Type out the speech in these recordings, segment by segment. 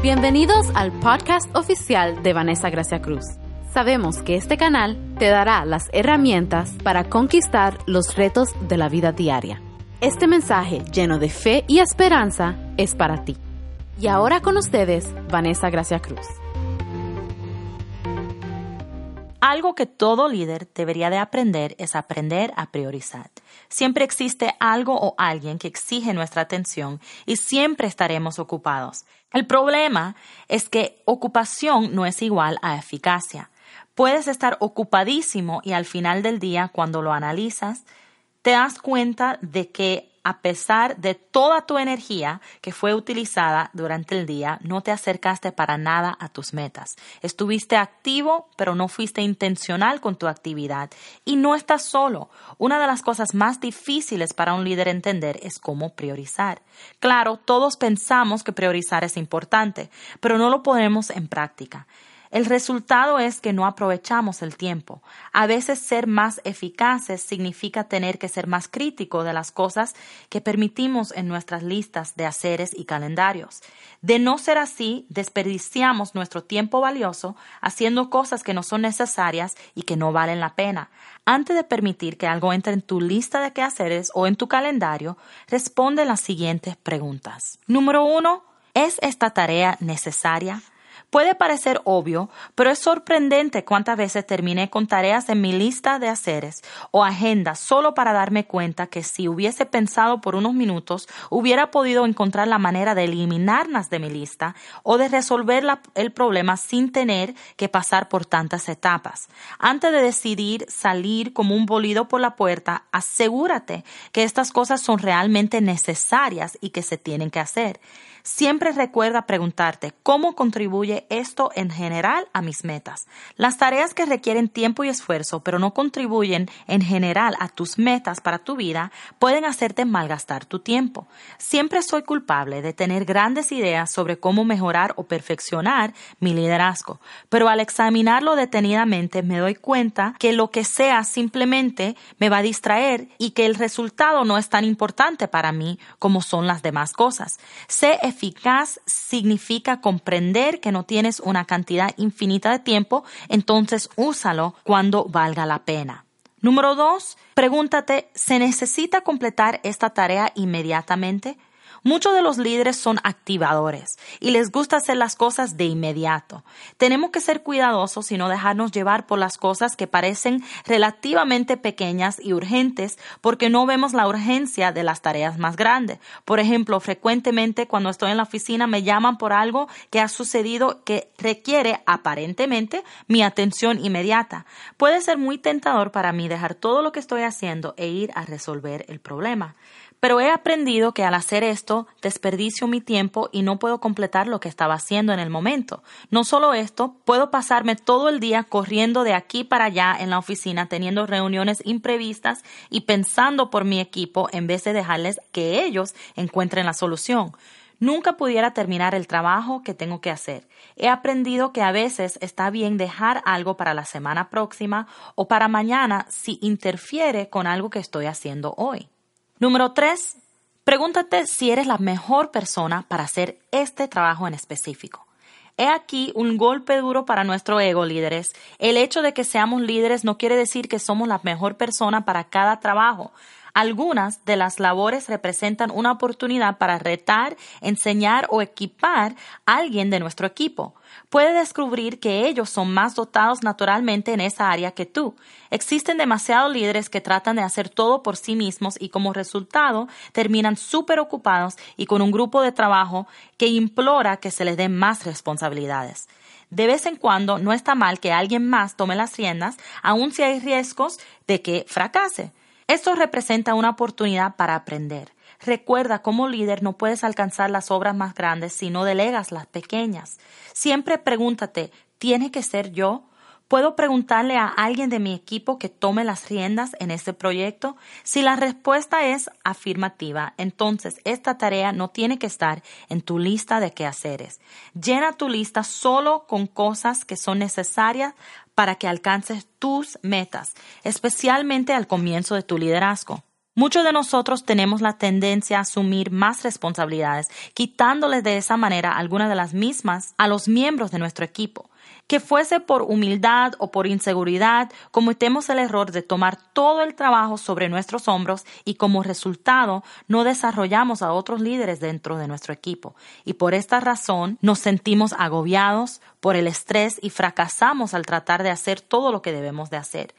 Bienvenidos al podcast oficial de Vanessa Gracia Cruz. Sabemos que este canal te dará las herramientas para conquistar los retos de la vida diaria. Este mensaje lleno de fe y esperanza es para ti. Y ahora con ustedes, Vanessa Gracia Cruz. Algo que todo líder debería de aprender es aprender a priorizar. Siempre existe algo o alguien que exige nuestra atención y siempre estaremos ocupados. El problema es que ocupación no es igual a eficacia. Puedes estar ocupadísimo y al final del día, cuando lo analizas, te das cuenta de que a pesar de toda tu energía que fue utilizada durante el día, no te acercaste para nada a tus metas. Estuviste activo, pero no fuiste intencional con tu actividad. Y no estás solo. Una de las cosas más difíciles para un líder entender es cómo priorizar. Claro, todos pensamos que priorizar es importante, pero no lo ponemos en práctica. El resultado es que no aprovechamos el tiempo. A veces ser más eficaces significa tener que ser más crítico de las cosas que permitimos en nuestras listas de haceres y calendarios. De no ser así, desperdiciamos nuestro tiempo valioso haciendo cosas que no son necesarias y que no valen la pena. Antes de permitir que algo entre en tu lista de quehaceres o en tu calendario, responde las siguientes preguntas. Número uno, ¿es esta tarea necesaria? Puede parecer obvio, pero es sorprendente cuántas veces terminé con tareas en mi lista de haceres o agenda solo para darme cuenta que si hubiese pensado por unos minutos hubiera podido encontrar la manera de eliminarlas de mi lista o de resolver el problema sin tener que pasar por tantas etapas. Antes de decidir salir como un bolido por la puerta, asegúrate que estas cosas son realmente necesarias y que se tienen que hacer. Siempre recuerda preguntarte cómo contribuye esto en general a mis metas. Las tareas que requieren tiempo y esfuerzo, pero no contribuyen en general a tus metas para tu vida, pueden hacerte malgastar tu tiempo. Siempre soy culpable de tener grandes ideas sobre cómo mejorar o perfeccionar mi liderazgo, pero al examinarlo detenidamente me doy cuenta que lo que sea simplemente me va a distraer y que el resultado no es tan importante para mí como son las demás cosas. Sé eficaz significa comprender que no tienes una cantidad infinita de tiempo, entonces úsalo cuando valga la pena. Número dos, pregúntate, ¿se necesita completar esta tarea inmediatamente? Muchos de los líderes son activadores y les gusta hacer las cosas de inmediato. Tenemos que ser cuidadosos y no dejarnos llevar por las cosas que parecen relativamente pequeñas y urgentes porque no vemos la urgencia de las tareas más grandes. Por ejemplo, frecuentemente cuando estoy en la oficina me llaman por algo que ha sucedido que requiere aparentemente mi atención inmediata. Puede ser muy tentador para mí dejar todo lo que estoy haciendo e ir a resolver el problema. Pero he aprendido que al hacer esto desperdicio mi tiempo y no puedo completar lo que estaba haciendo en el momento. No solo esto, puedo pasarme todo el día corriendo de aquí para allá en la oficina teniendo reuniones imprevistas y pensando por mi equipo en vez de dejarles que ellos encuentren la solución. Nunca pudiera terminar el trabajo que tengo que hacer. He aprendido que a veces está bien dejar algo para la semana próxima o para mañana si interfiere con algo que estoy haciendo hoy. Número tres, pregúntate si eres la mejor persona para hacer este trabajo en específico. He aquí un golpe duro para nuestro ego, líderes. El hecho de que seamos líderes no quiere decir que somos la mejor persona para cada trabajo. Algunas de las labores representan una oportunidad para retar, enseñar o equipar a alguien de nuestro equipo. Puede descubrir que ellos son más dotados naturalmente en esa área que tú. Existen demasiados líderes que tratan de hacer todo por sí mismos y como resultado terminan súper ocupados y con un grupo de trabajo que implora que se les den más responsabilidades. De vez en cuando no está mal que alguien más tome las riendas, aun si hay riesgos de que fracase. Esto representa una oportunidad para aprender. Recuerda, como líder no puedes alcanzar las obras más grandes si no delegas las pequeñas. Siempre pregúntate, ¿tiene que ser yo? ¿Puedo preguntarle a alguien de mi equipo que tome las riendas en este proyecto? Si la respuesta es afirmativa, entonces esta tarea no tiene que estar en tu lista de quehaceres. Llena tu lista solo con cosas que son necesarias para que alcances tus metas, especialmente al comienzo de tu liderazgo. Muchos de nosotros tenemos la tendencia a asumir más responsabilidades, quitándoles de esa manera algunas de las mismas a los miembros de nuestro equipo. Que fuese por humildad o por inseguridad, cometemos el error de tomar todo el trabajo sobre nuestros hombros y como resultado no desarrollamos a otros líderes dentro de nuestro equipo. Y por esta razón nos sentimos agobiados por el estrés y fracasamos al tratar de hacer todo lo que debemos de hacer.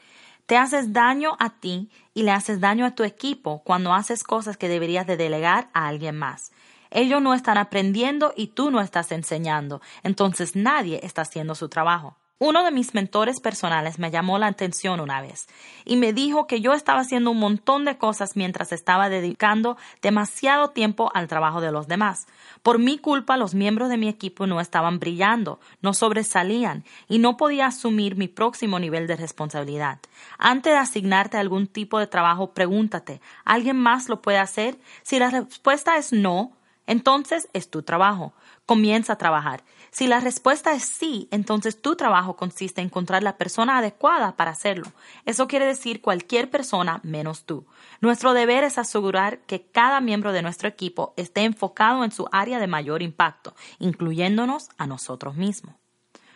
Te haces daño a ti y le haces daño a tu equipo cuando haces cosas que deberías de delegar a alguien más. Ellos no están aprendiendo y tú no estás enseñando, entonces nadie está haciendo su trabajo. Uno de mis mentores personales me llamó la atención una vez y me dijo que yo estaba haciendo un montón de cosas mientras estaba dedicando demasiado tiempo al trabajo de los demás. Por mi culpa los miembros de mi equipo no estaban brillando, no sobresalían y no podía asumir mi próximo nivel de responsabilidad. Antes de asignarte algún tipo de trabajo, pregúntate, ¿alguien más lo puede hacer? Si la respuesta es no, entonces es tu trabajo. Comienza a trabajar. Si la respuesta es sí, entonces tu trabajo consiste en encontrar la persona adecuada para hacerlo. Eso quiere decir cualquier persona menos tú. Nuestro deber es asegurar que cada miembro de nuestro equipo esté enfocado en su área de mayor impacto, incluyéndonos a nosotros mismos.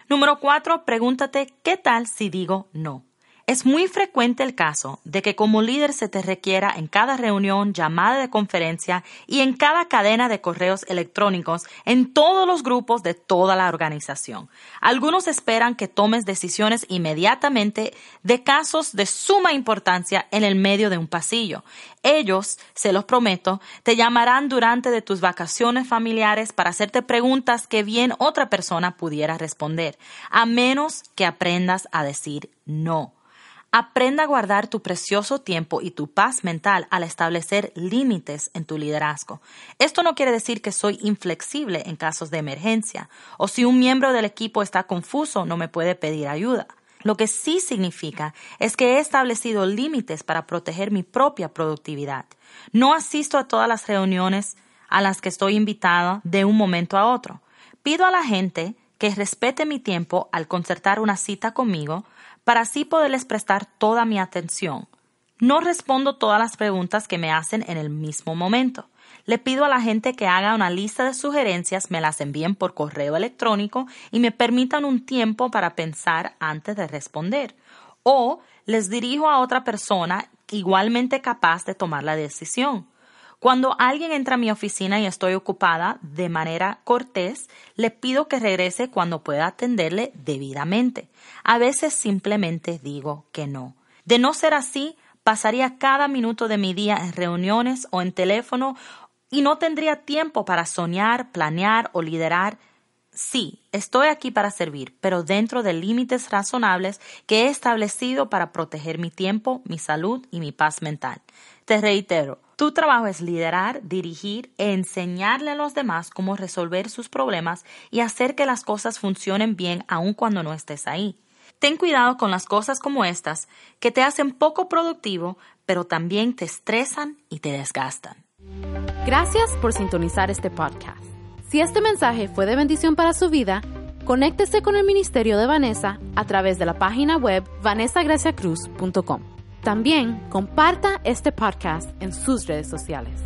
Número cuatro, pregúntate, ¿qué tal si digo no? Es muy frecuente el caso de que como líder se te requiera en cada reunión, llamada de conferencia y en cada cadena de correos electrónicos en todos los grupos de toda la organización. Algunos esperan que tomes decisiones inmediatamente de casos de suma importancia en el medio de un pasillo. Ellos, se los prometo, te llamarán durante de tus vacaciones familiares para hacerte preguntas que bien otra persona pudiera responder, a menos que aprendas a decir no. Aprenda a guardar tu precioso tiempo y tu paz mental al establecer límites en tu liderazgo. Esto no quiere decir que soy inflexible en casos de emergencia o si un miembro del equipo está confuso no me puede pedir ayuda. Lo que sí significa es que he establecido límites para proteger mi propia productividad. No asisto a todas las reuniones a las que estoy invitada de un momento a otro. Pido a la gente que respete mi tiempo al concertar una cita conmigo para así poderles prestar toda mi atención. No respondo todas las preguntas que me hacen en el mismo momento. Le pido a la gente que haga una lista de sugerencias, me las envíen por correo electrónico y me permitan un tiempo para pensar antes de responder. O les dirijo a otra persona igualmente capaz de tomar la decisión. Cuando alguien entra a mi oficina y estoy ocupada de manera cortés, le pido que regrese cuando pueda atenderle debidamente. A veces simplemente digo que no. De no ser así, pasaría cada minuto de mi día en reuniones o en teléfono y no tendría tiempo para soñar, planear o liderar. Sí, estoy aquí para servir, pero dentro de límites razonables que he establecido para proteger mi tiempo, mi salud y mi paz mental. Te reitero, tu trabajo es liderar, dirigir enseñarle a los demás cómo resolver sus problemas y hacer que las cosas funcionen bien aun cuando no estés ahí. Ten cuidado con las cosas como estas que te hacen poco productivo, pero también te estresan y te desgastan. Gracias por sintonizar este podcast. Si este mensaje fue de bendición para su vida, conéctese con el Ministerio de Vanessa a través de la página web vanessagraciacruz.com. También comparta este podcast en sus redes sociales.